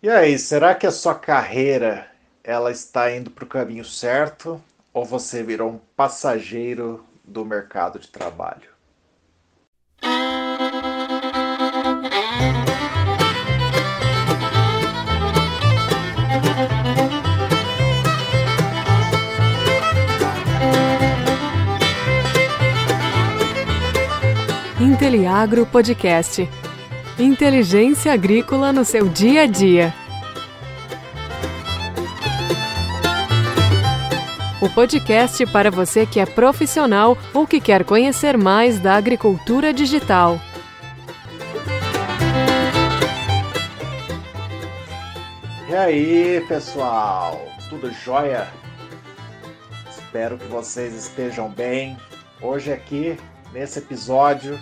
E aí, será que a sua carreira ela está indo para o caminho certo ou você virou um passageiro do mercado de trabalho? Inteliagro Podcast. Inteligência agrícola no seu dia a dia. O podcast para você que é profissional ou que quer conhecer mais da agricultura digital. E aí, pessoal? Tudo jóia? Espero que vocês estejam bem. Hoje aqui, nesse episódio,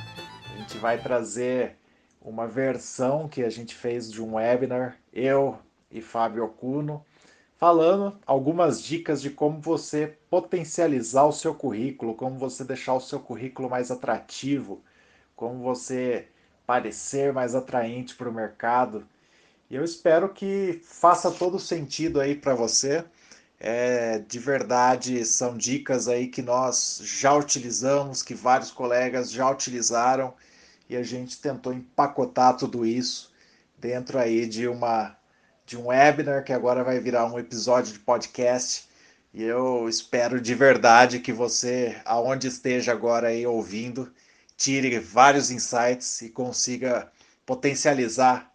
a gente vai trazer uma versão que a gente fez de um webinar, eu e Fábio Ocuno, falando algumas dicas de como você potencializar o seu currículo, como você deixar o seu currículo mais atrativo, como você parecer mais atraente para o mercado. E eu espero que faça todo sentido aí para você. É, de verdade, são dicas aí que nós já utilizamos, que vários colegas já utilizaram e a gente tentou empacotar tudo isso dentro aí de uma de um webinar que agora vai virar um episódio de podcast. E eu espero de verdade que você, aonde esteja agora aí ouvindo, tire vários insights e consiga potencializar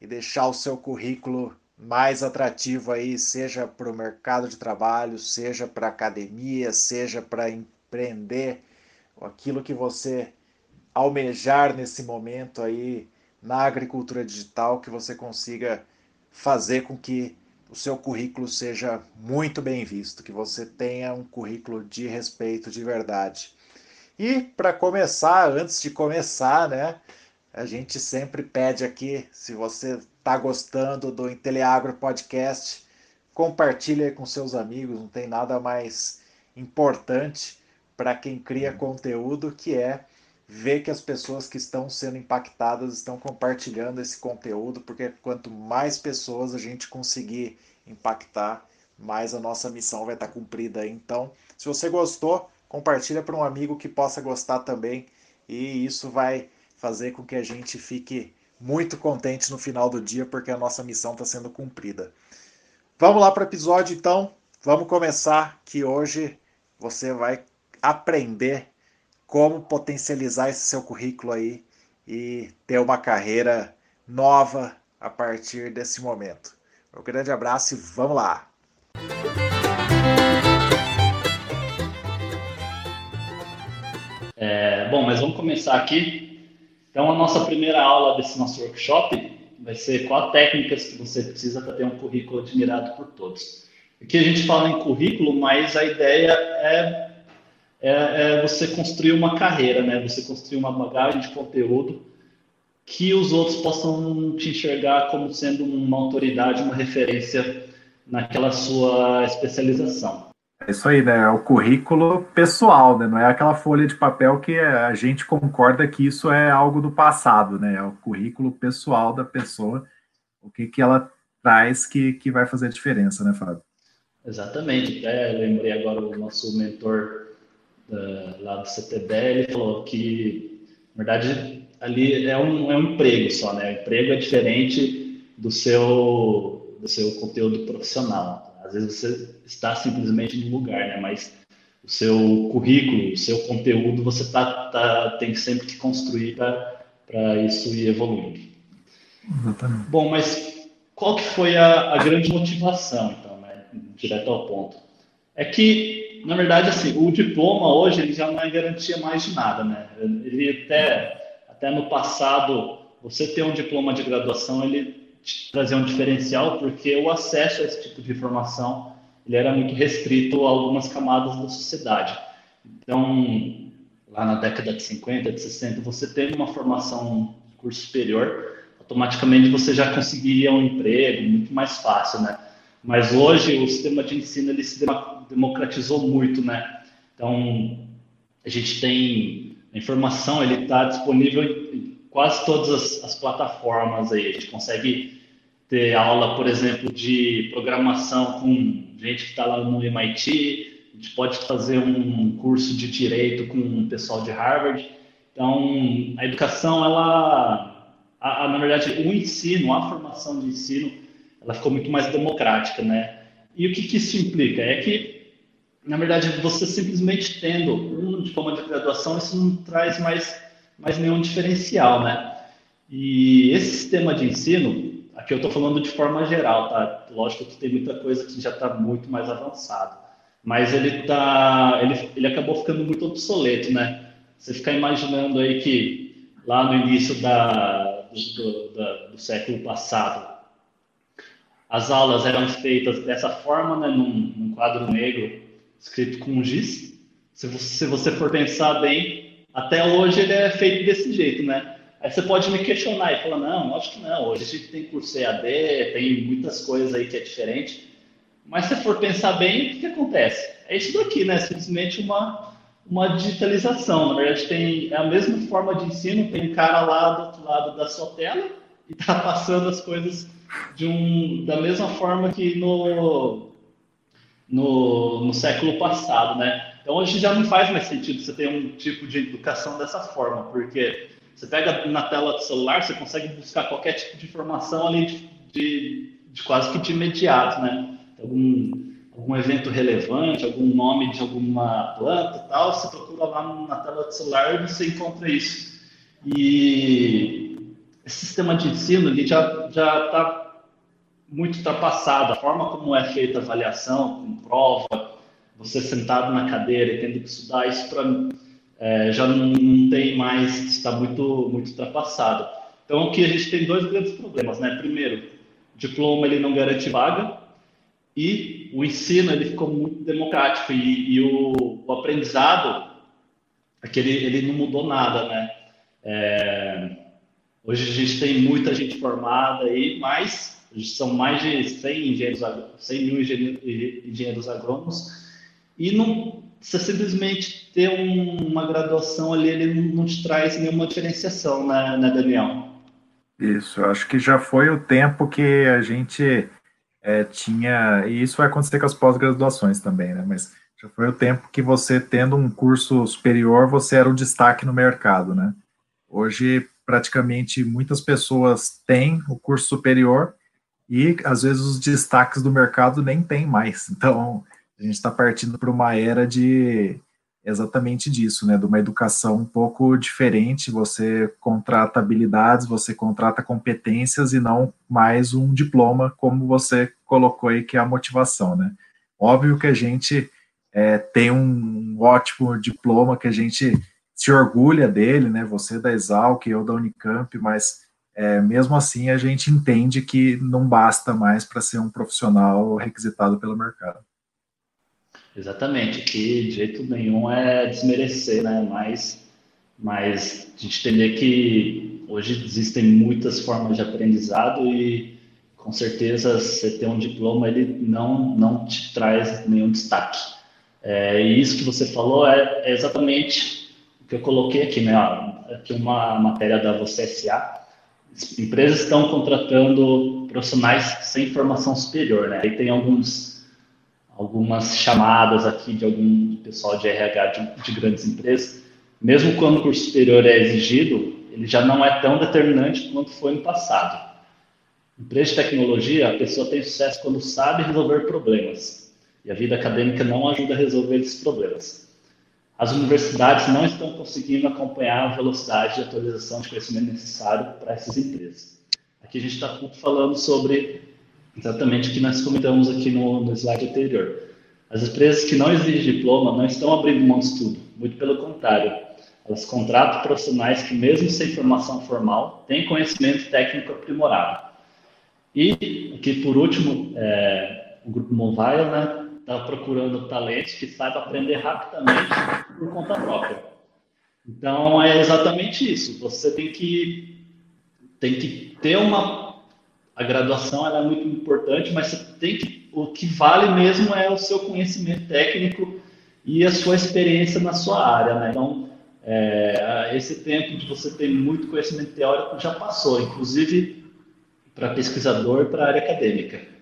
e deixar o seu currículo mais atrativo aí, seja para o mercado de trabalho, seja para academia, seja para empreender, aquilo que você almejar nesse momento aí na agricultura digital, que você consiga fazer com que o seu currículo seja muito bem visto, que você tenha um currículo de respeito de verdade. E para começar, antes de começar, né, a gente sempre pede aqui, se você está gostando do Inteliagro Podcast, compartilhe com seus amigos, não tem nada mais importante para quem cria conteúdo que é ver que as pessoas que estão sendo impactadas estão compartilhando esse conteúdo, porque quanto mais pessoas a gente conseguir impactar, mais a nossa missão vai estar cumprida. Então, se você gostou, compartilha para um amigo que possa gostar também, e isso vai fazer com que a gente fique muito contente no final do dia, porque a nossa missão está sendo cumprida. Vamos lá para o episódio, então. Vamos começar, que hoje você vai aprender como potencializar esse seu currículo aí e ter uma carreira nova a partir desse momento. Um grande abraço e vamos lá! É, bom, mas vamos começar aqui. Então, a nossa primeira aula desse nosso workshop vai ser quatro técnicas que você precisa para ter um currículo admirado por todos. Aqui a gente fala em currículo, mas a ideia é é, é você construir uma carreira, né? Você construir uma bagagem de conteúdo que os outros possam te enxergar como sendo uma autoridade, uma referência naquela sua especialização. É isso aí, né? É o currículo pessoal, né? Não é aquela folha de papel que a gente concorda que isso é algo do passado, né? É o currículo pessoal da pessoa, o que, que ela traz que, que vai fazer a diferença, né, Fábio? Exatamente. Até lembrei agora o nosso mentor da, lá do CTBL, ele falou que, na verdade, ali é um, é um emprego só, né? O emprego é diferente do seu, do seu conteúdo profissional. Às vezes você está simplesmente no lugar, né? Mas o seu currículo, o seu conteúdo, você tá, tá, tem sempre que construir para isso ir evoluindo. Exatamente. Bom, mas qual que foi a, a grande motivação, então, né? Direto ao ponto. É que na verdade, assim, o diploma hoje ele já não é garantia mais de nada, né? Ele até, até no passado, você ter um diploma de graduação, ele trazia um diferencial, porque o acesso a esse tipo de informação ele era muito restrito a algumas camadas da sociedade. Então, lá na década de 50, de 60, você teve uma formação de curso superior, automaticamente você já conseguiria um emprego muito mais fácil, né? Mas hoje o sistema de ensino ele se democratizou muito, né? Então a gente tem a informação, ele está disponível em quase todas as, as, plataformas aí. A gente consegue ter aula, por exemplo, de programação com gente que está lá no MIT, a gente pode fazer um curso de direito com o pessoal de Harvard. Então, a educação, ela, a, a, na verdade, o ensino, a formação de ensino, ela ficou muito mais democrática, né? E o que, que isso implica? É que, na verdade, você simplesmente tendo um diploma de graduação, isso não traz mais, mais nenhum diferencial, né? E esse sistema de ensino, aqui eu estou falando de forma geral, tá? Lógico que tem muita coisa que já está muito mais avançado, mas ele tá, ele, ele acabou ficando muito obsoleto, né? Você ficar imaginando aí que lá no início da, do, do, do século passado, as aulas eram feitas dessa forma, né? Num, num quadro negro escrito com giz. Se você, se você for pensar bem, até hoje ele é feito desse jeito, né? Aí você pode me questionar e falar, não, acho que não, hoje a gente tem curso EAD, tem muitas coisas aí que é diferente. Mas se for pensar bem, o que, acontece? É isso daqui, né? Simplesmente uma, uma digitalização. Na verdade, tem é a mesma forma de ensino, tem um cara lá do outro lado da sua tela e está passando as coisas de um, da mesma forma que no, no, no século passado, né? Então, hoje já não faz mais sentido você ter um tipo de educação dessa forma, porque você pega na tela do celular, você consegue buscar qualquer tipo de informação ali de, de, de quase que de imediato, né? Algum, algum evento relevante, algum nome de alguma planta e tal, você procura lá na tela do celular e você encontra isso. E esse sistema de ensino ele já já está muito ultrapassado. A forma como é feita a avaliação, com prova, você sentado na cadeira e tendo que estudar isso para é, já não, não, tem mais, está muito, muito ultrapassado. Então, aqui a gente tem dois grandes problemas, né? Primeiro, diploma ele não garante vaga e o ensino ele ficou muito democrático e, e o, o, aprendizado, aquele, ele não mudou nada, né? É, hoje a gente tem muita gente formada aí, mas são mais de 100, engenheiros, 100 mil engenheiros, agrônomos e não você simplesmente ter um, uma graduação ali, ele não te traz nenhuma diferenciação, né, né, Daniel? Isso, eu acho que já foi o tempo que a gente é, tinha, e isso vai acontecer com as pós-graduações também, né, mas já foi o tempo que você, tendo um curso superior, você era o destaque no mercado, né? Hoje, praticamente, muitas pessoas têm o curso superior e, às vezes, os destaques do mercado nem tem mais. Então, a gente está partindo para uma era de exatamente disso, né? De uma educação um pouco diferente. Você contrata habilidades, você contrata competências e não mais um diploma, como você colocou aí, que é a motivação, né? Óbvio que a gente é, tem um ótimo diploma que a gente se orgulha dele, né? Você da Exalc, eu da Unicamp, mas é, mesmo assim a gente entende que não basta mais para ser um profissional requisitado pelo mercado. Exatamente, que de jeito nenhum é desmerecer, né? Mas, mas a gente entender que hoje existem muitas formas de aprendizado e com certeza você ter um diploma ele não não te traz nenhum destaque. É, e isso que você falou é, é, exatamente o que eu coloquei aqui, né? Aqui uma matéria da Você SA. Empresas estão contratando profissionais sem formação superior, né? Aí tem alguns algumas chamadas aqui de algum pessoal de RH de, de, grandes empresas, mesmo quando o curso superior é exigido, ele já não é tão determinante quanto foi no passado. Empresa de tecnologia, a pessoa tem sucesso quando sabe resolver problemas, e a vida acadêmica não ajuda a resolver esses problemas. As universidades não estão conseguindo acompanhar a velocidade de atualização de conhecimento necessário para essas empresas. Aqui a gente está falando sobre exatamente o que nós comentamos aqui no, no slide anterior. As empresas que não exigem diploma não estão abrindo mão de estudo, muito pelo contrário. Elas contratam profissionais que, mesmo sem formação formal, têm conhecimento técnico aprimorado. E, aqui por último, é, o Grupo Mobile né, está procurando talentos que saibam aprender rapidamente por conta própria. Então, é exatamente isso. Você tem que, tem que ter uma a graduação é muito importante, mas você tem que, o que vale mesmo é o seu conhecimento técnico e a sua experiência na sua área, né? Então, é, esse tempo de você ter muito conhecimento teórico já passou. Inclusive, para pesquisador para a área acadêmica.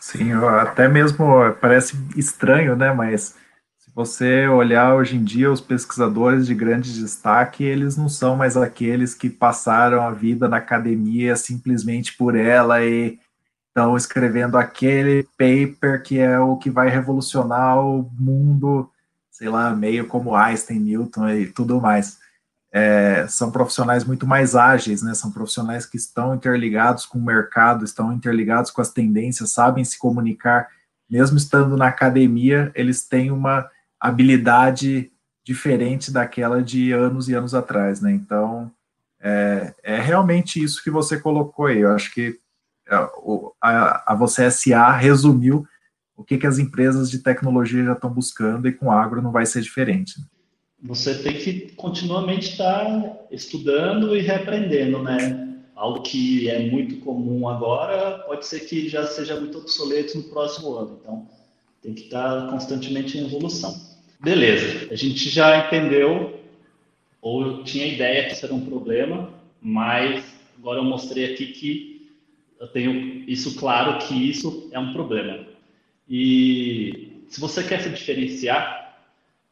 Sim, até mesmo parece estranho, né? Mas se você olhar hoje em dia, os pesquisadores de grande destaque, eles não são mais aqueles que passaram a vida na academia simplesmente por ela e estão escrevendo aquele paper que é o que vai revolucionar o mundo, sei lá, meio como Einstein, Newton e tudo mais. É, são profissionais muito mais ágeis, né? São profissionais que estão interligados com o mercado, estão interligados com as tendências, sabem se comunicar, mesmo estando na academia, eles têm uma habilidade diferente daquela de anos e anos atrás, né? Então, é, é realmente isso que você colocou aí. Eu acho que é, a, a você SA resumiu o que, que as empresas de tecnologia já estão buscando e com agro não vai ser diferente. Né? Você tem que continuamente estar estudando e reaprendendo, né? Algo que é muito comum agora pode ser que já seja muito obsoleto no próximo ano. Então, tem que estar constantemente em evolução. Beleza, a gente já entendeu, ou tinha ideia que isso era um problema, mas agora eu mostrei aqui que eu tenho isso claro que isso é um problema. E se você quer se diferenciar,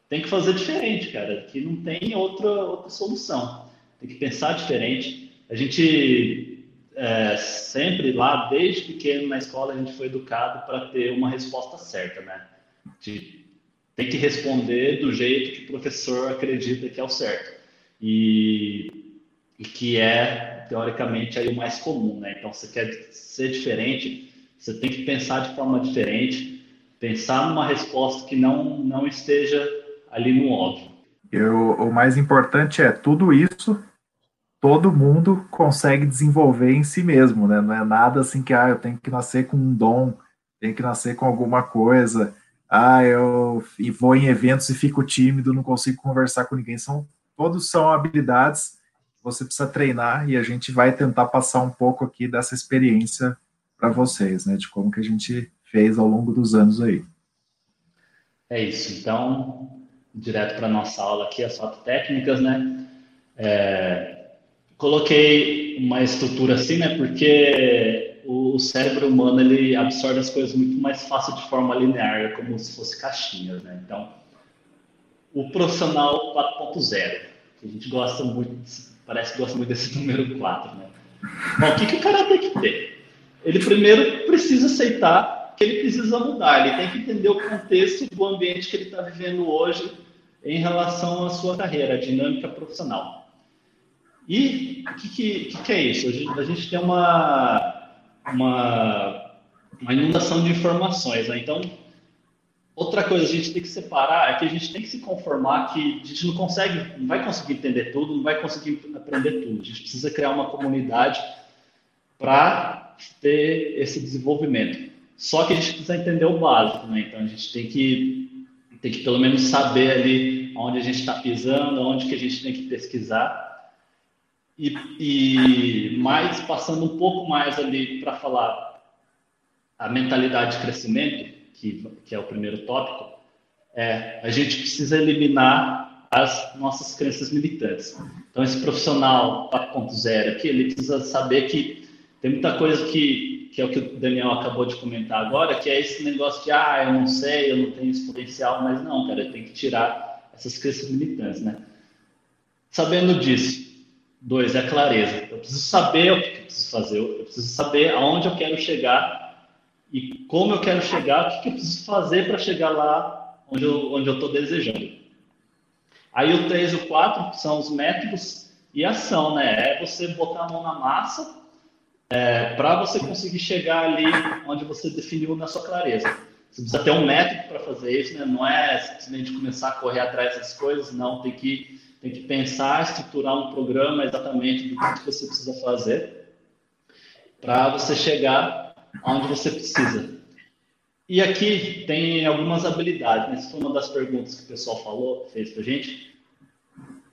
tem que fazer diferente, cara, que não tem outra, outra solução. Tem que pensar diferente. A gente é, sempre lá, desde pequeno na escola, a gente foi educado para ter uma resposta certa, né? De, tem que responder do jeito que o professor acredita que é o certo. E, e que é teoricamente aí o mais comum, né? Então, você quer ser diferente, você tem que pensar de forma diferente, pensar numa resposta que não não esteja ali no óbvio. Eu, o mais importante é tudo isso todo mundo consegue desenvolver em si mesmo, né? Não é nada assim que ah, eu tenho que nascer com um dom, tenho que nascer com alguma coisa. Ah, eu vou em eventos e fico tímido, não consigo conversar com ninguém. São todos são habilidades você precisa treinar e a gente vai tentar passar um pouco aqui dessa experiência para vocês, né, de como que a gente fez ao longo dos anos aí. É isso. Então, direto para nossa aula aqui, as quatro técnicas, né? É, coloquei uma estrutura assim, né? Porque o cérebro humano ele absorve as coisas muito mais fácil de forma linear, como se fosse caixinhas, né? Então, o profissional 4.0, que a gente gosta muito parece que gosta muito desse número 4, né? Bom, o que, que o cara tem que ter? Ele primeiro precisa aceitar que ele precisa mudar, ele tem que entender o contexto do ambiente que ele está vivendo hoje em relação à sua carreira, a dinâmica profissional. E o que, que, que, é isso? A gente, a gente tem uma, uma, uma inundação de informações, né? Então, Outra coisa a gente tem que separar é que a gente tem que se conformar que a gente não consegue, não vai conseguir entender tudo, não vai conseguir aprender tudo. A gente precisa criar uma comunidade para ter esse desenvolvimento. Só que a gente precisa entender o básico, né? Então a gente tem que tem que pelo menos saber ali onde a gente está pisando, onde que a gente tem que pesquisar e, e mais passando um pouco mais ali para falar a mentalidade de crescimento que, que é o primeiro tópico, é a gente precisa eliminar as nossas crenças limitantes. Então, esse profissional 4.0 aqui, ele precisa saber que tem muita coisa que, que é o que o Daniel acabou de comentar agora, que é esse negócio de, ah, eu não sei, eu não tenho esse potencial, mas não, cara, tem que tirar essas crenças limitantes, né? Sabendo disso, dois, é a clareza. Eu preciso saber o que eu preciso fazer, eu preciso saber aonde eu quero chegar e como eu quero chegar, o que, eu preciso fazer para chegar lá onde eu onde estou desejando. Aí o 3 e o 4 são os métodos e ação, né? É você botar a mão na massa é, para você conseguir chegar ali onde você definiu na sua clareza. Você precisa ter um método para fazer isso, né? Não é simplesmente começar a correr atrás das coisas, não. Tem que, tem que pensar, estruturar um programa exatamente do que você precisa fazer para você chegar onde você precisa. E aqui tem algumas habilidades, né? Essa foi uma das perguntas que o pessoal falou, fez para gente.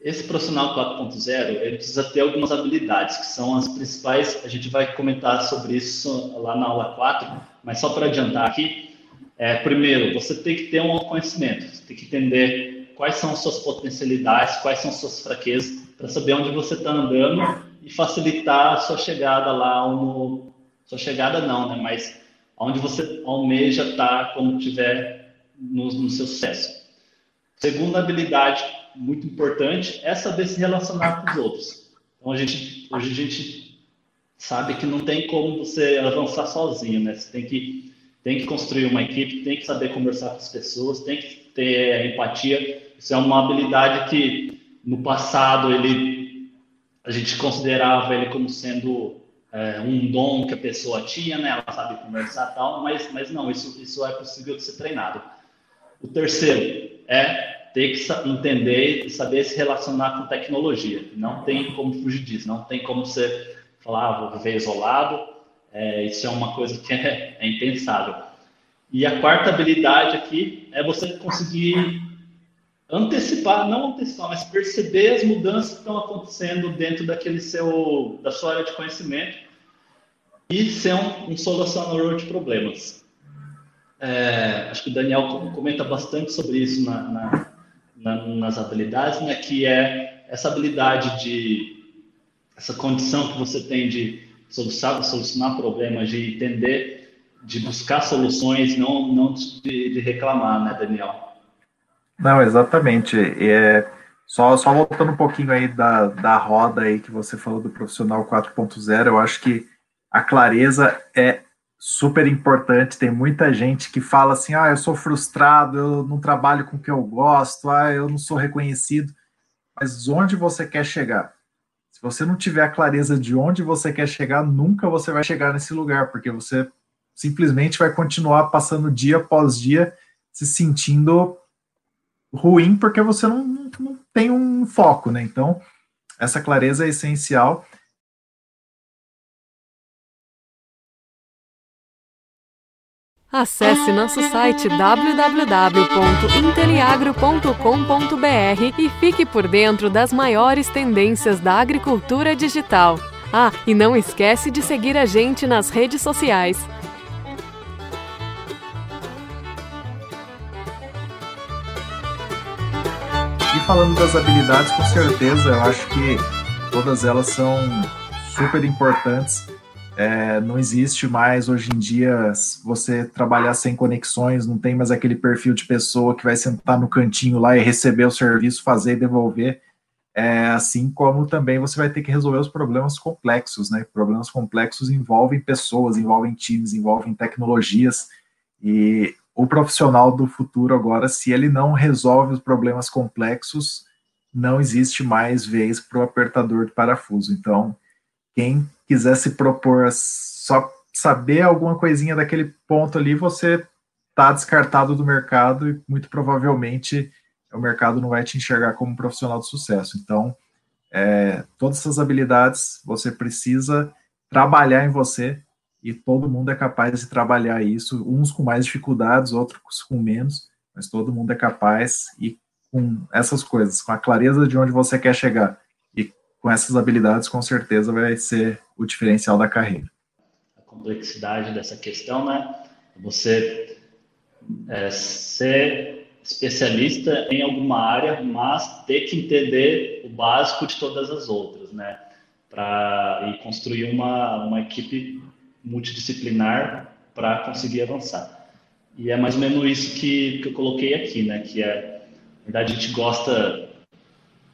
Esse profissional 4.0, ele precisa ter algumas habilidades, que são as principais, a gente vai comentar sobre isso lá na aula 4, mas só para adiantar aqui, é, primeiro, você tem que ter um autoconhecimento, você tem que entender quais são suas potencialidades, quais são suas fraquezas, para saber onde você está andando e facilitar a sua chegada lá, no, sua chegada não, né? Mas onde você almeja estar quando tiver no, no seu sucesso. Segunda habilidade muito importante é saber se relacionar com os outros. Então a gente, hoje a gente sabe que não tem como você avançar sozinho, né? Você tem que tem que construir uma equipe, tem que saber conversar com as pessoas, tem que ter empatia. Isso é uma habilidade que no passado ele a gente considerava ele como sendo é, um dom que a pessoa tinha, né? Ela sabe conversar tal, mas mas não, isso isso é possível de ser treinado. O terceiro é ter que entender e saber se relacionar com tecnologia. Não tem como fugir disso, não tem como você falar, ah, vou viver isolado, é, isso é uma coisa que é, é impensável. E a quarta habilidade aqui é você conseguir antecipar, não antecipar, mas perceber as mudanças que estão acontecendo dentro daquele seu, da sua área de conhecimento e ser um, um solucionador de problemas. É, acho que o Daniel comenta bastante sobre isso na, na, na, nas habilidades, né, que é essa habilidade de, essa condição que você tem de solucionar, solucionar problemas, de entender, de buscar soluções, não, não de, de reclamar, né, Daniel? Não, exatamente. É, só, só voltando um pouquinho aí da, da roda aí que você falou do profissional 4.0, eu acho que a clareza é super importante. Tem muita gente que fala assim: ah, eu sou frustrado, eu não trabalho com o que eu gosto, ah, eu não sou reconhecido. Mas onde você quer chegar? Se você não tiver a clareza de onde você quer chegar, nunca você vai chegar nesse lugar, porque você simplesmente vai continuar passando dia após dia se sentindo ruim porque você não, não tem um foco, né? Então, essa clareza é essencial. Acesse nosso site www.inteliagro.com.br e fique por dentro das maiores tendências da agricultura digital. Ah, e não esquece de seguir a gente nas redes sociais. E falando das habilidades, com certeza, eu acho que todas elas são super importantes é, não existe mais hoje em dia você trabalhar sem conexões, não tem mais aquele perfil de pessoa que vai sentar no cantinho lá e receber o serviço, fazer e devolver. É, assim como também você vai ter que resolver os problemas complexos, né? Problemas complexos envolvem pessoas, envolvem times, envolvem tecnologias. E o profissional do futuro agora, se ele não resolve os problemas complexos, não existe mais vez para o apertador de parafuso. Então, quem quiser se propor só saber alguma coisinha daquele ponto ali, você está descartado do mercado e muito provavelmente o mercado não vai te enxergar como um profissional de sucesso. Então, é, todas essas habilidades você precisa trabalhar em você e todo mundo é capaz de trabalhar isso, uns com mais dificuldades, outros com menos, mas todo mundo é capaz e com essas coisas, com a clareza de onde você quer chegar com essas habilidades, com certeza vai ser o diferencial da carreira. A complexidade dessa questão, né? Você é, ser especialista em alguma área, mas ter que entender o básico de todas as outras, né? Para e construir uma, uma equipe multidisciplinar para conseguir avançar. E é mais ou menos isso que, que eu coloquei aqui, né? Que é, na verdade, a gente gosta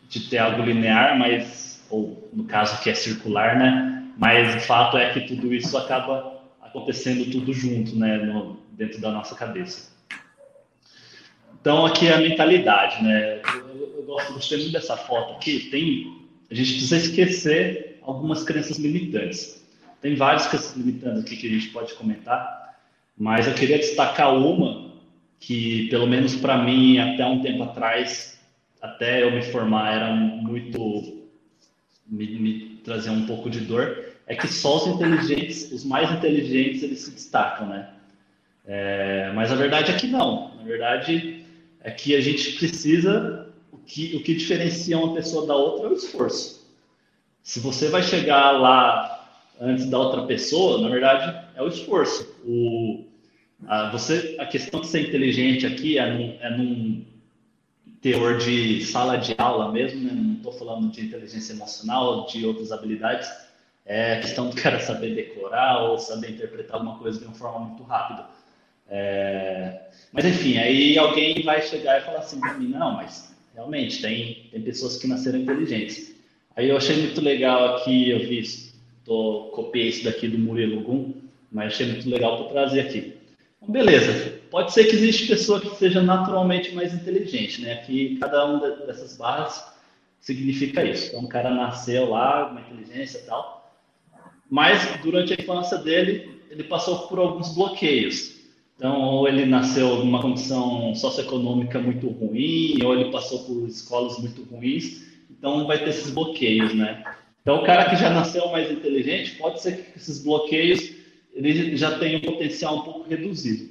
de ter algo linear, mas ou no caso que é circular, né? Mas o fato é que tudo isso acaba acontecendo tudo junto, né? No, dentro da nossa cabeça. Então aqui é a mentalidade, né? Eu, eu gosto gostei muito dessa foto aqui. Tem a gente precisa esquecer algumas crenças limitantes. Tem várias crenças limitantes aqui que a gente pode comentar, mas eu queria destacar uma que, pelo menos para mim, até um tempo atrás, até eu me formar, era muito me, me trazer um pouco de dor é que só os inteligentes, os mais inteligentes, eles se destacam, né? É, mas a verdade é que não. Na verdade é que a gente precisa o que o que diferencia uma pessoa da outra é o esforço. Se você vai chegar lá antes da outra pessoa, na verdade é o esforço. O a, você a questão de ser inteligente aqui é num, é teor de sala de aula mesmo, né? não estou falando de inteligência emocional, de outras habilidades, é questão do cara saber decorar ou saber interpretar alguma coisa de uma forma muito rápida. É... Mas enfim, aí alguém vai chegar e falar assim para mim, não, mas realmente tem, tem pessoas que nasceram inteligentes. Aí eu achei muito legal aqui, eu vi, tô, copiei isso daqui do Murilo Gum, mas achei muito legal para trazer aqui. Então, beleza, pode ser que existe pessoa que seja naturalmente mais inteligente, né? Aqui cada uma dessas barras significa isso. Então o cara nasceu lá, uma inteligência e tal, mas durante a infância dele, ele passou por alguns bloqueios. Então, ou ele nasceu numa condição socioeconômica muito ruim, ou ele passou por escolas muito ruins, então vai ter esses bloqueios, né? Então, o cara que já nasceu mais inteligente, pode ser que esses bloqueios ele já tenha um potencial um pouco reduzido.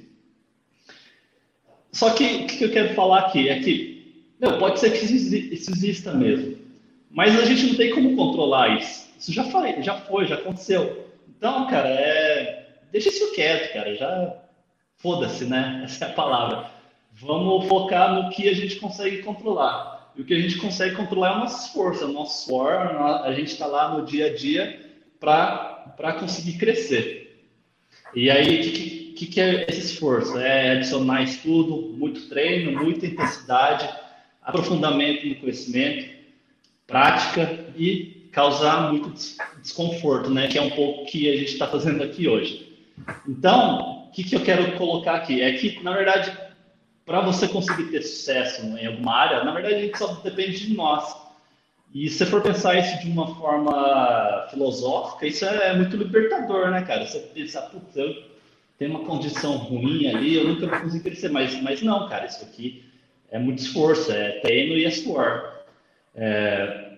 Só que o que eu quero falar aqui é que, não, pode ser que isso exista mesmo, mas a gente não tem como controlar isso. Isso já foi, já foi, já aconteceu. Então, cara, é... deixa isso quieto, cara, já foda-se, né? Essa é a palavra. Vamos focar no que a gente consegue controlar. E o que a gente consegue controlar é o nosso esforço, é o nosso suor, a gente está lá no dia a dia para conseguir crescer. E aí, o que, que, que é esse esforço? É adicionar estudo, muito treino, muita intensidade, aprofundamento no conhecimento, prática e causar muito desconforto, né? Que é um pouco que a gente está fazendo aqui hoje. Então, o que, que eu quero colocar aqui? É que, na verdade, para você conseguir ter sucesso em alguma área, na verdade, a gente só depende de nós. E se você for pensar isso de uma forma filosófica, isso é muito libertador, né, cara? Você pensar, putz, eu tenho uma condição ruim ali, eu nunca vou conseguir crescer. Mas, mas não, cara, isso aqui é muito esforço, é treino e é suor. É...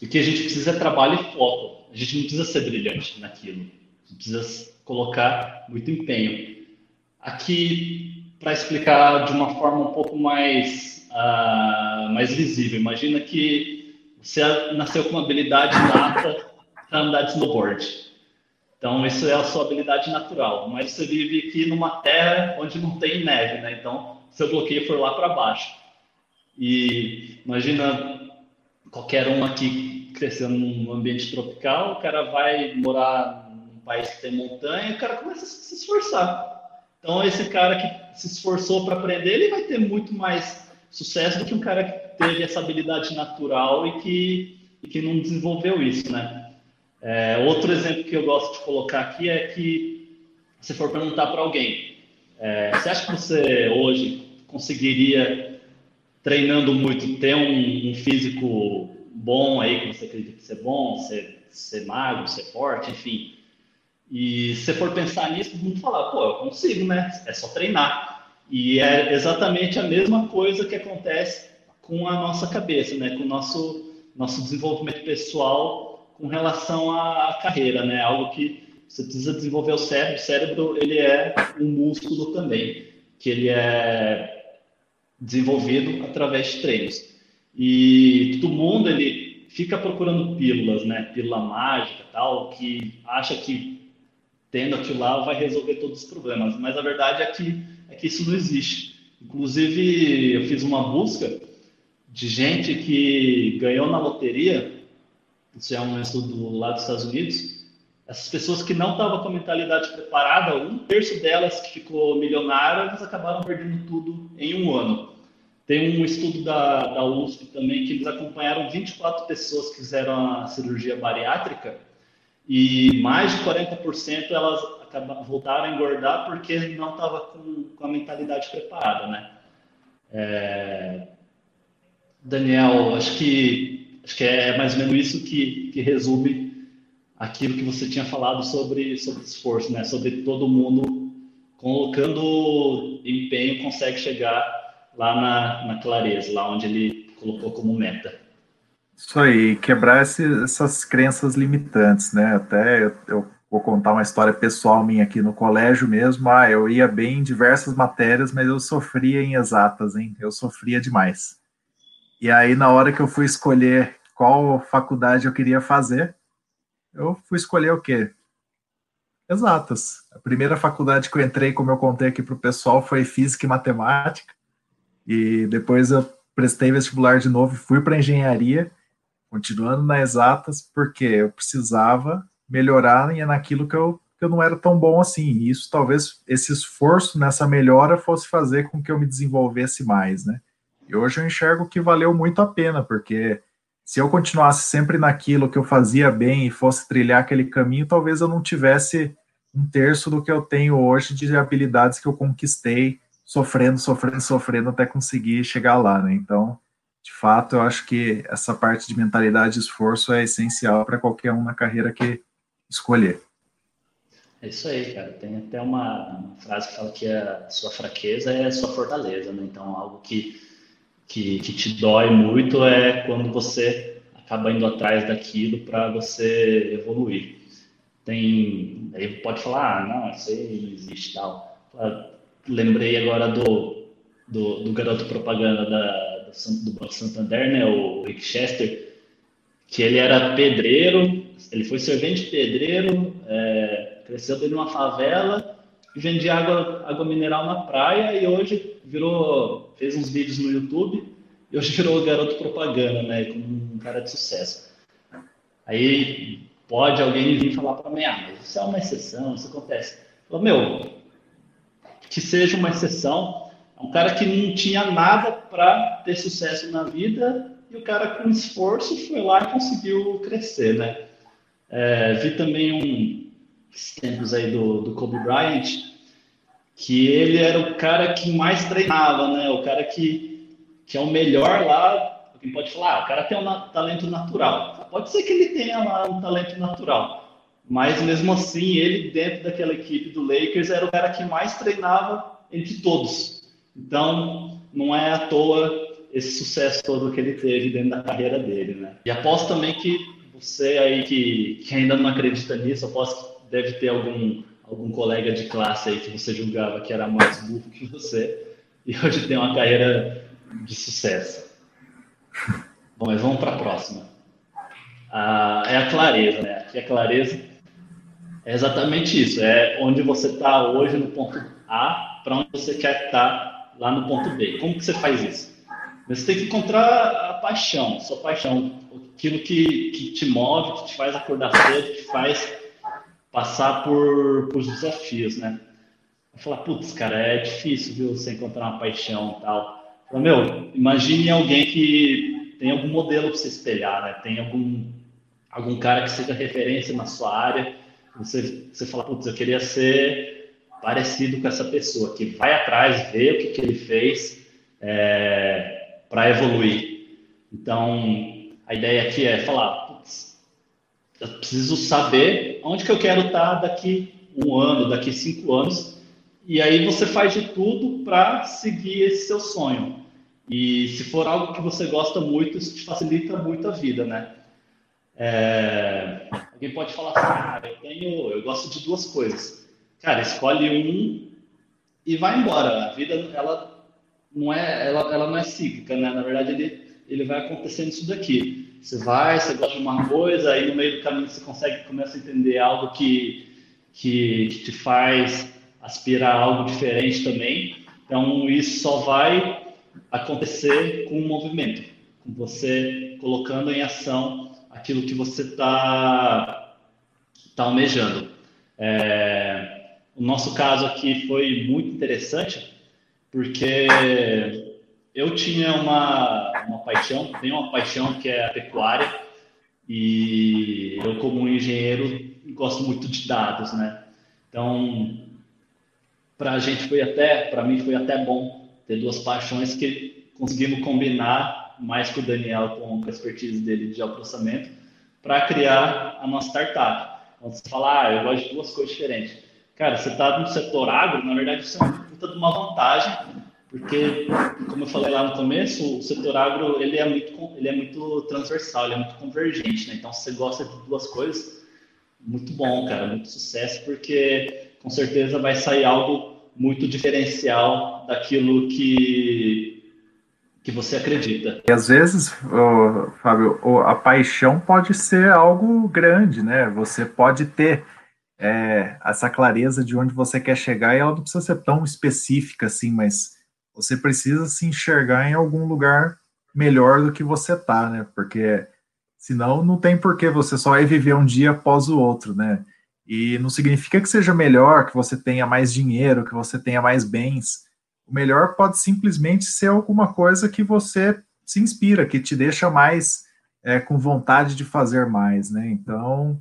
E que a gente precisa é trabalho e foco. A gente não precisa ser brilhante naquilo. A gente precisa colocar muito empenho. Aqui, para explicar de uma forma um pouco mais, uh, mais visível, imagina que você nasceu com uma habilidade nata para andar de snowboard. Então, isso é a sua habilidade natural, mas você vive aqui numa terra onde não tem neve, né? Então, seu bloqueio foi lá para baixo. E imagina qualquer um aqui crescendo num ambiente tropical, o cara vai morar país que tem montanha, o cara começa a se esforçar. Então, esse cara que se esforçou para aprender, ele vai ter muito mais sucesso do que um cara que teve essa habilidade natural e que, e que não desenvolveu isso, né? É, outro exemplo que eu gosto de colocar aqui é que se for perguntar para alguém, é, você acha que você hoje conseguiria, treinando muito, ter um, um físico bom aí, que você acredita ser bom, ser, ser magro, ser forte, enfim, e se for pensar nisso, todo mundo fala, pô, eu consigo, né? É só treinar. E é exatamente a mesma coisa que acontece com a nossa cabeça, né? Com o nosso, nosso desenvolvimento pessoal com relação à carreira, né? Algo que você precisa desenvolver o cérebro. O cérebro, ele é um músculo também, que ele é desenvolvido através de treinos. E todo mundo, ele fica procurando pílulas, né? Pílula mágica, tal, que acha que tendo aquilo lá vai resolver todos os problemas. Mas a verdade é que, é que isso não existe. Inclusive, eu fiz uma busca de gente que ganhou na loteria, isso é um estudo lá dos Estados Unidos, essas pessoas que não estavam com a mentalidade preparada, um terço delas que ficou milionária, eles acabaram perdendo tudo em um ano. Tem um estudo da, da USP também que eles acompanharam 24 pessoas que fizeram a cirurgia bariátrica e mais de 40% elas acabaram, voltaram a engordar porque não estava com, com, a mentalidade preparada, né? É... Daniel, acho que acho que é mais ou menos isso que, que resume aquilo que você tinha falado sobre sobre esforço, né? Sobre todo mundo colocando empenho consegue chegar lá na, na clareza, lá onde ele colocou como meta. Isso aí, quebrar esse, essas crenças limitantes, né? Até eu, eu, vou contar uma história pessoal minha aqui no colégio mesmo. Ah, eu ia bem em diversas matérias, mas eu sofria em exatas, hein? Eu sofria demais. E aí, na hora que eu fui escolher qual faculdade eu queria fazer, eu fui escolher o quê? Exatas. A primeira faculdade que eu entrei, como eu contei aqui para o pessoal, foi Física e Matemática. E depois eu prestei vestibular de novo e fui para engenharia, continuando na exatas, porque eu precisava melhorar naquilo que eu, que eu não era tão bom assim. E isso talvez esse esforço nessa melhora fosse fazer com que eu me desenvolvesse mais, né? E hoje eu enxergo que valeu muito a pena, porque se eu continuasse sempre naquilo que eu fazia bem e fosse trilhar aquele caminho, talvez eu não tivesse um terço do que eu tenho hoje de habilidades que eu conquistei, sofrendo, sofrendo, sofrendo até conseguir chegar lá, né? Então, de fato, eu acho que essa parte de mentalidade e esforço é essencial para qualquer um na carreira que escolher. É isso aí, cara. Tem até uma, frase que fala que a sua fraqueza é a sua fortaleza, né? Então, algo que, que, que te dói muito é quando você acaba indo atrás daquilo para você evoluir. Tem, aí pode falar, ah, não, isso aí não existe tal. Lembrei agora do, do, do garoto propaganda da, do Banco Santander, né, o Rick Chester, que ele era pedreiro, ele foi servente pedreiro, é, cresceu dentro de uma favela e vendia água, água mineral na praia e hoje virou, fez uns vídeos no YouTube e hoje virou garoto propaganda, né, como um cara de sucesso. Aí pode alguém vir falar para mim, ah, mas isso é uma exceção, isso acontece. Falou, meu, que seja uma exceção, é um cara que não tinha nada para ter sucesso na vida e o cara com esforço foi lá e conseguiu crescer, né? É, vi também um tempos aí do, do Kobe Bryant, que ele era o cara que mais treinava, né? O cara que, que é o melhor lá Alguém pode falar, ah, o cara tem um talento natural. Pode ser que ele tenha lá um talento natural, mas mesmo assim, ele dentro daquela equipe do Lakers era o cara que mais treinava entre todos. Então, não é à toa esse sucesso todo que ele teve dentro da carreira dele, né? E aposto também que você aí que, que ainda não acredita nisso, aposto que deve ter algum algum colega de classe aí que você julgava que era mais burro que você e hoje tem uma carreira de sucesso. Bom, mas vamos para a próxima. Ah, é a clareza, né? Aqui a clareza é exatamente isso. É onde você está hoje no ponto A para onde você quer estar tá lá no ponto B. Como que você faz isso? Você tem que encontrar a paixão, sua paixão, aquilo que, que te move, que te faz acordar cedo, que faz passar por, por desafios, né? Falar, putz, cara, é difícil, viu, você encontrar uma paixão e tal. Fala, meu, imagine alguém que tem algum modelo para se espelhar, né? Tem algum, algum cara que seja referência na sua área. Você, você fala, putz, eu queria ser parecido com essa pessoa, que vai atrás, vê o que, que ele fez é, para evoluir. Então, a ideia aqui é falar, eu preciso saber onde que eu quero estar daqui um ano, daqui cinco anos, e aí você faz de tudo para seguir esse seu sonho. E se for algo que você gosta muito, isso te facilita muito a vida, né? É... Alguém pode falar assim, ah, eu tenho, eu gosto de duas coisas. Cara, escolhe um e vai embora. A vida, ela não é, ela, ela não é cíclica, né? Na verdade, ele, ele vai acontecendo isso daqui. Você vai, você gosta de uma coisa, aí no meio do caminho você consegue começa a entender algo que, que, que te faz aspirar a algo diferente também. Então, isso só vai acontecer com o movimento, com você colocando em ação aquilo que você está tá almejando. É, o nosso caso aqui foi muito interessante, porque eu tinha uma, uma paixão, tenho uma paixão que é a pecuária, e eu, como engenheiro, gosto muito de dados, né? Então, para a gente foi até, para mim foi até bom ter duas paixões que conseguimos combinar mais com o Daniel, com a expertise dele de processamento, para criar a nossa startup. Então, você fala, ah, eu gosto de duas coisas diferentes. Cara, você está no setor agro, na verdade, isso é uma puta de uma vantagem, porque, como eu falei lá no começo, o setor agro ele é muito, ele é muito transversal, ele é muito convergente, né? Então, se você gosta de duas coisas, muito bom, cara, muito sucesso, porque com certeza vai sair algo muito diferencial daquilo que, que você acredita. E às vezes, Fábio, a paixão pode ser algo grande, né? Você pode ter é, essa clareza de onde você quer chegar e ela não precisa ser tão específica assim, mas você precisa se enxergar em algum lugar melhor do que você tá, né? Porque senão não tem por que você só ir viver um dia após o outro, né? E não significa que seja melhor, que você tenha mais dinheiro, que você tenha mais bens. O melhor pode simplesmente ser alguma coisa que você se inspira, que te deixa mais é, com vontade de fazer mais, né? Então,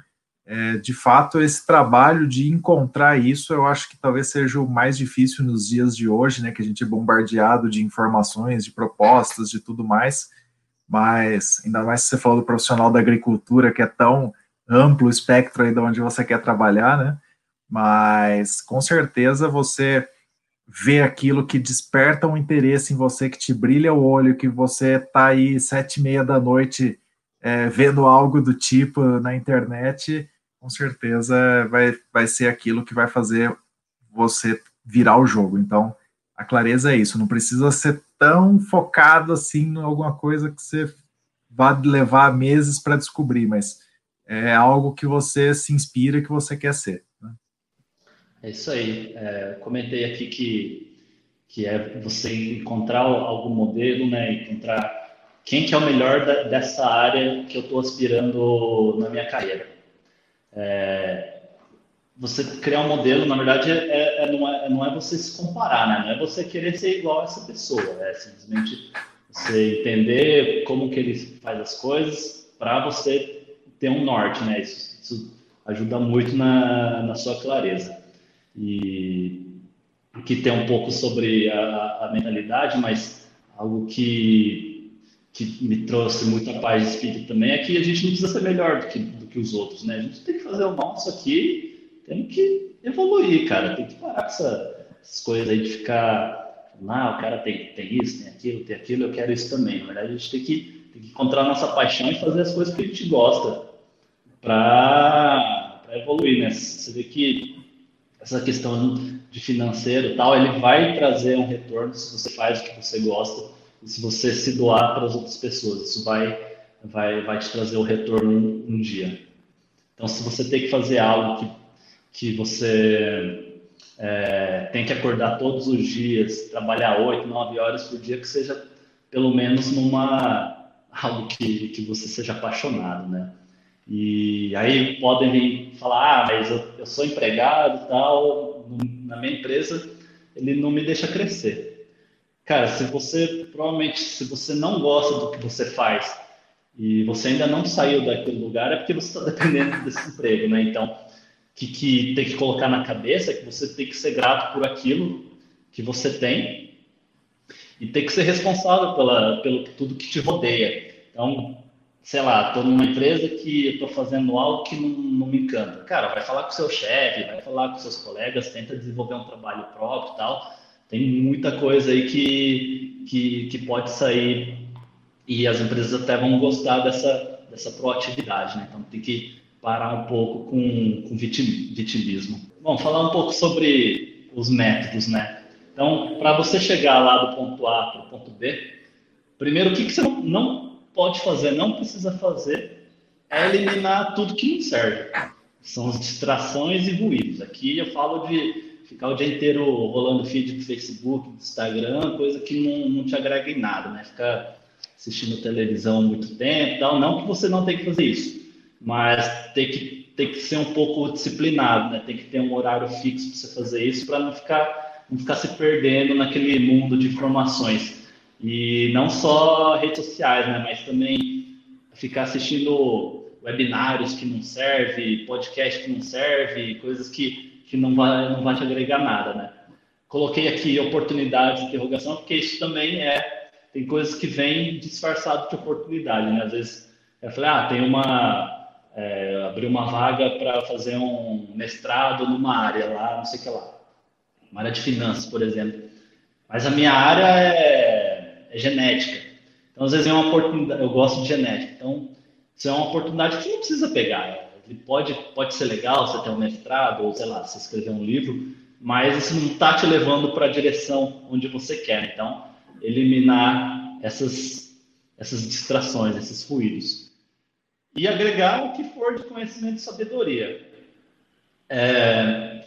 é, de fato, esse trabalho de encontrar isso, eu acho que talvez seja o mais difícil nos dias de hoje, né? Que a gente é bombardeado de informações, de propostas, de tudo mais. Mas, ainda mais se você falou do profissional da agricultura, que é tão amplo o espectro aí de onde você quer trabalhar, né? Mas, com certeza, você vê aquilo que desperta um interesse em você, que te brilha o olho, que você tá aí sete e meia da noite é, vendo algo do tipo na internet, com certeza vai, vai ser aquilo que vai fazer você virar o jogo. Então, a clareza é isso, não precisa ser tão focado assim em alguma coisa que você vá levar meses para descobrir, mas é algo que você se inspira, que você quer ser. Né? É isso aí. É, comentei aqui que, que é você encontrar algum modelo, né? Encontrar quem que é o melhor da, dessa área que eu estou aspirando na minha carreira. É, você criar um modelo, na verdade, é, é, não, é, não é você se comparar, né? Não é você querer ser igual a essa pessoa. É simplesmente você entender como que ele faz as coisas para você ter um norte, né? Isso, isso ajuda muito na, na sua clareza. E que tem um pouco sobre a, a mentalidade, mas algo que, que me trouxe muita paz de espírito também é que a gente não precisa ser melhor do que, que os outros, né? A gente tem que fazer o nosso aqui, tem que evoluir, cara. Tem que parar com essa, essas coisas aí de ficar ah, o cara tem, tem isso, tem aquilo, tem aquilo, eu quero isso também. Na verdade, a gente tem que, tem que encontrar a nossa paixão e fazer as coisas que a gente gosta para evoluir, né? Você vê que essa questão de financeiro tal, ele vai trazer um retorno se você faz o que você gosta e se você se doar para as outras pessoas. Isso vai, vai, vai te trazer o retorno um, um dia. Então, se você tem que fazer algo que, que você é, tem que acordar todos os dias, trabalhar oito, nove horas por dia, que seja pelo menos numa algo que, que você seja apaixonado, né? E aí podem vir falar, ah, mas eu, eu sou empregado e tal, na minha empresa ele não me deixa crescer. Cara, se você, provavelmente, se você não gosta do que você faz e você ainda não saiu daquele lugar, é porque você está dependendo desse emprego, né? Então, que, que tem que colocar na cabeça é que você tem que ser grato por aquilo que você tem e tem que ser responsável pela, pelo tudo que te rodeia. Então, sei lá, estou numa empresa que estou fazendo algo que não, não, me encanta. Cara, vai falar com seu chefe, vai falar com seus colegas, tenta desenvolver um trabalho próprio e tal. Tem muita coisa aí que, que, que pode sair e as empresas até vão gostar dessa, dessa proatividade, né? Então tem que parar um pouco com, com vitimismo. Bom, falar um pouco sobre os métodos, né? Então, para você chegar lá do ponto A para o ponto B, primeiro, o que, que você não pode fazer, não precisa fazer, é eliminar tudo que não serve. São as distrações e ruídos. Aqui eu falo de ficar o dia inteiro rolando feed do Facebook, do Instagram, coisa que não, não te agrega em nada, né? Ficar assistindo televisão muito tempo tal. Não que você não tenha que fazer isso, mas tem que, tem que ser um pouco disciplinado, né? Tem que ter um horário fixo para você fazer isso para não ficar, não ficar se perdendo naquele mundo de informações. E não só redes sociais, né, mas também ficar assistindo webinários que não serve, podcast que não serve, coisas que, que não, vai, não vai te agregar nada, né? Coloquei aqui oportunidades de interrogação, porque isso também é, tem coisas que vêm disfarçado de oportunidade, né? Às vezes eu falei, ah, tem uma, é, abrir uma vaga para fazer um mestrado numa área lá, não sei o que lá, uma área de finanças, por exemplo. Mas a minha área é é genética. Então, às vezes é uma oportunidade, eu gosto de genética, então isso é uma oportunidade que você não precisa pegar. Ele pode, pode ser legal você ter um mestrado, ou sei lá, você escrever um livro, mas isso não está te levando para a direção onde você quer. Então, eliminar essas, essas distrações, esses ruídos. E agregar o que for de conhecimento e sabedoria. É,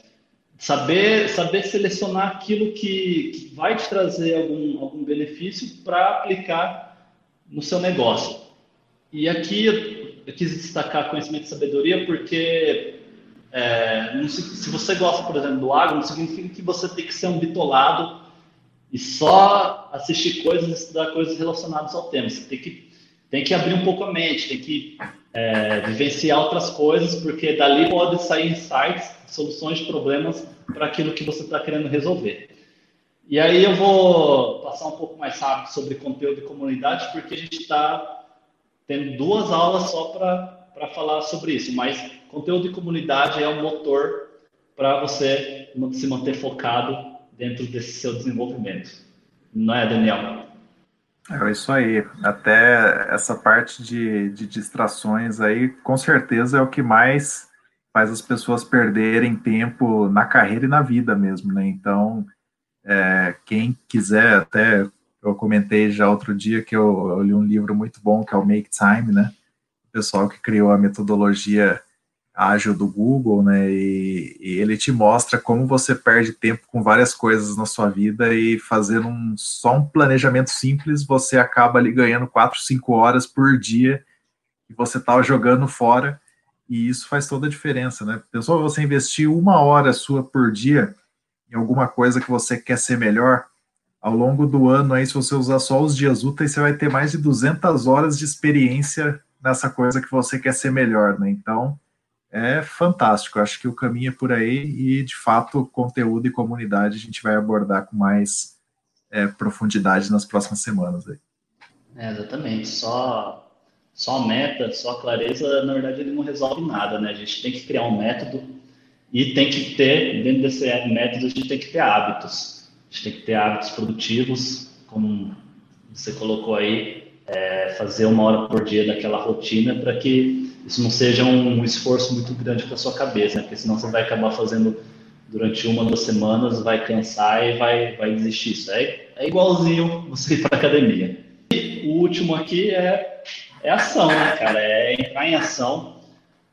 saber, saber selecionar aquilo que, que vai te trazer algum, algum benefício para aplicar no seu negócio. E aqui eu quis destacar conhecimento e sabedoria porque é, se, se, você gosta, por exemplo, do agro, não significa que você tem que ser um bitolado e só assistir coisas e estudar coisas relacionadas ao tema. Você tem que, tem que abrir um pouco a mente, tem que é, vivenciar outras coisas, porque dali pode sair insights, soluções de problemas para aquilo que você está querendo resolver. E aí eu vou passar um pouco mais rápido sobre conteúdo e comunidade, porque a gente está tendo duas aulas só para falar sobre isso, mas conteúdo e comunidade é o motor para você se manter focado dentro desse seu desenvolvimento. Não é, Daniel? É isso aí. Até essa parte de, de distrações aí, com certeza é o que mais faz as pessoas perderem tempo na carreira e na vida mesmo, né? Então, é, quem quiser, até eu comentei já outro dia que eu, eu, li um livro muito bom que é o Make Time, né? O pessoal que criou a metodologia ágil do Google, né? E, e, ele te mostra como você perde tempo com várias coisas na sua vida e fazendo um, só um planejamento simples, você acaba ali ganhando 4, 5 horas por dia que você estava jogando fora e isso faz toda a diferença, né? Pensou você investir uma hora sua por dia em alguma coisa que você quer ser melhor, ao longo do ano aí, se você usar só os dias úteis, você vai ter mais de 200 horas de experiência nessa coisa que você quer ser melhor, né? Então, é fantástico. Acho que o caminho é por aí e, de fato, conteúdo e comunidade a gente vai abordar com mais é, profundidade nas próximas semanas. Aí. É, exatamente. Só, só meta, só clareza, na verdade, ele não resolve nada, né? A gente tem que criar um método e tem que ter, dentro desse método, a gente tem que ter hábitos. A gente tem que ter hábitos produtivos, como você colocou aí, é, fazer uma hora por dia daquela rotina para que isso não seja um esforço muito grande para sua cabeça, né? porque senão você vai acabar fazendo durante uma, duas semanas, vai cansar e vai, vai desistir. Isso é, é igualzinho você ir para academia. E o último aqui é, é ação, né, cara? É entrar em ação.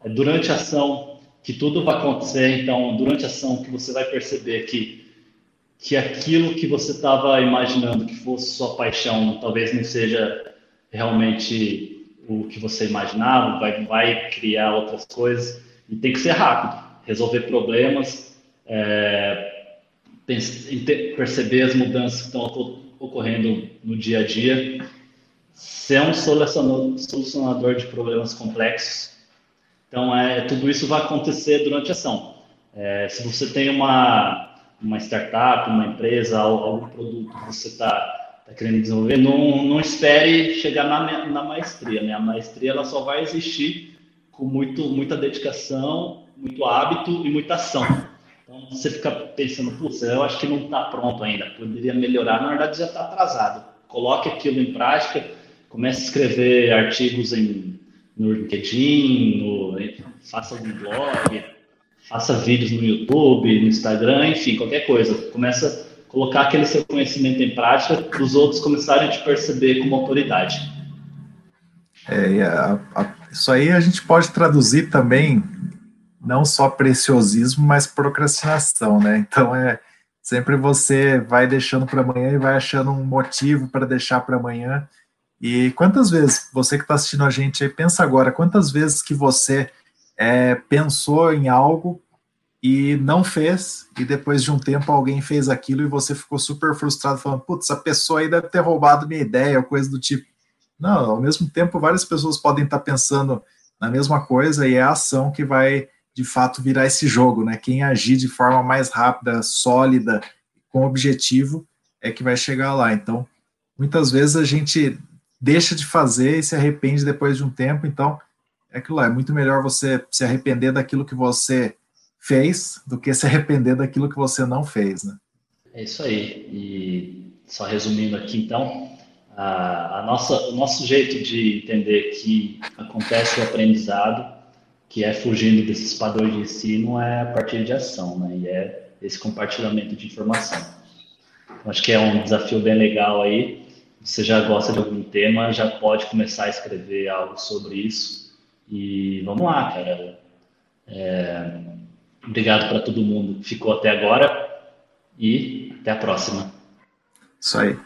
É durante a ação que tudo vai acontecer. Então, durante a ação que você vai perceber que que aquilo que você estava imaginando que fosse sua paixão talvez não seja realmente o que você imaginava, vai, vai criar outras coisas e tem que ser rápido, resolver problemas, é, perceber as mudanças que estão ocorrendo no dia a dia, ser um solucionador, solucionador de problemas complexos. Então, é, tudo isso vai acontecer durante a ação. É, se você tem uma, uma startup, uma empresa, algum produto que você está está querendo desenvolver, não, não espere chegar na, na maestria, né? A maestria ela só vai existir com muito, muita dedicação, muito hábito e muita ação. Então, você fica pensando, putz, eu acho que não está pronto ainda, poderia melhorar, na verdade já está atrasado. Coloque aquilo em prática, comece a escrever artigos em, no LinkedIn, no, faça um blog, faça vídeos no YouTube, no Instagram, enfim, qualquer coisa. Começa colocar aquele seu conhecimento em prática os outros começarem a te perceber como autoridade. É, a, a, isso aí a gente pode traduzir também não só preciosismo, mas procrastinação, né? Então é sempre você vai deixando para amanhã e vai achando um motivo para deixar para amanhã. E quantas vezes você que está assistindo a gente aí pensa agora, quantas vezes que você é, pensou em algo e não fez, e depois de um tempo alguém fez aquilo e você ficou super frustrado, falando, putz, essa pessoa aí deve ter roubado minha ideia, ou coisa do tipo. Não, ao mesmo tempo, várias pessoas podem estar pensando na mesma coisa e é a ação que vai, de fato, virar esse jogo, né? Quem agir de forma mais rápida, sólida, com objetivo, é que vai chegar lá. Então, muitas vezes a gente deixa de fazer e se arrepende depois de um tempo, então, é aquilo lá, é muito melhor você se arrepender daquilo que você fez do que se arrepender daquilo que você não fez, né? É isso aí. E só resumindo aqui, então, a, a nossa, o nosso jeito de entender que acontece o aprendizado, que é fugindo desses padrões de ensino, é a partir de ação, né? E é esse compartilhamento de informação. Então, acho que é um desafio bem legal aí. Você já gosta de algum tema, já pode começar a escrever algo sobre isso. E vamos lá, cara. É, Obrigado para todo mundo que ficou até agora e até a próxima. Isso aí.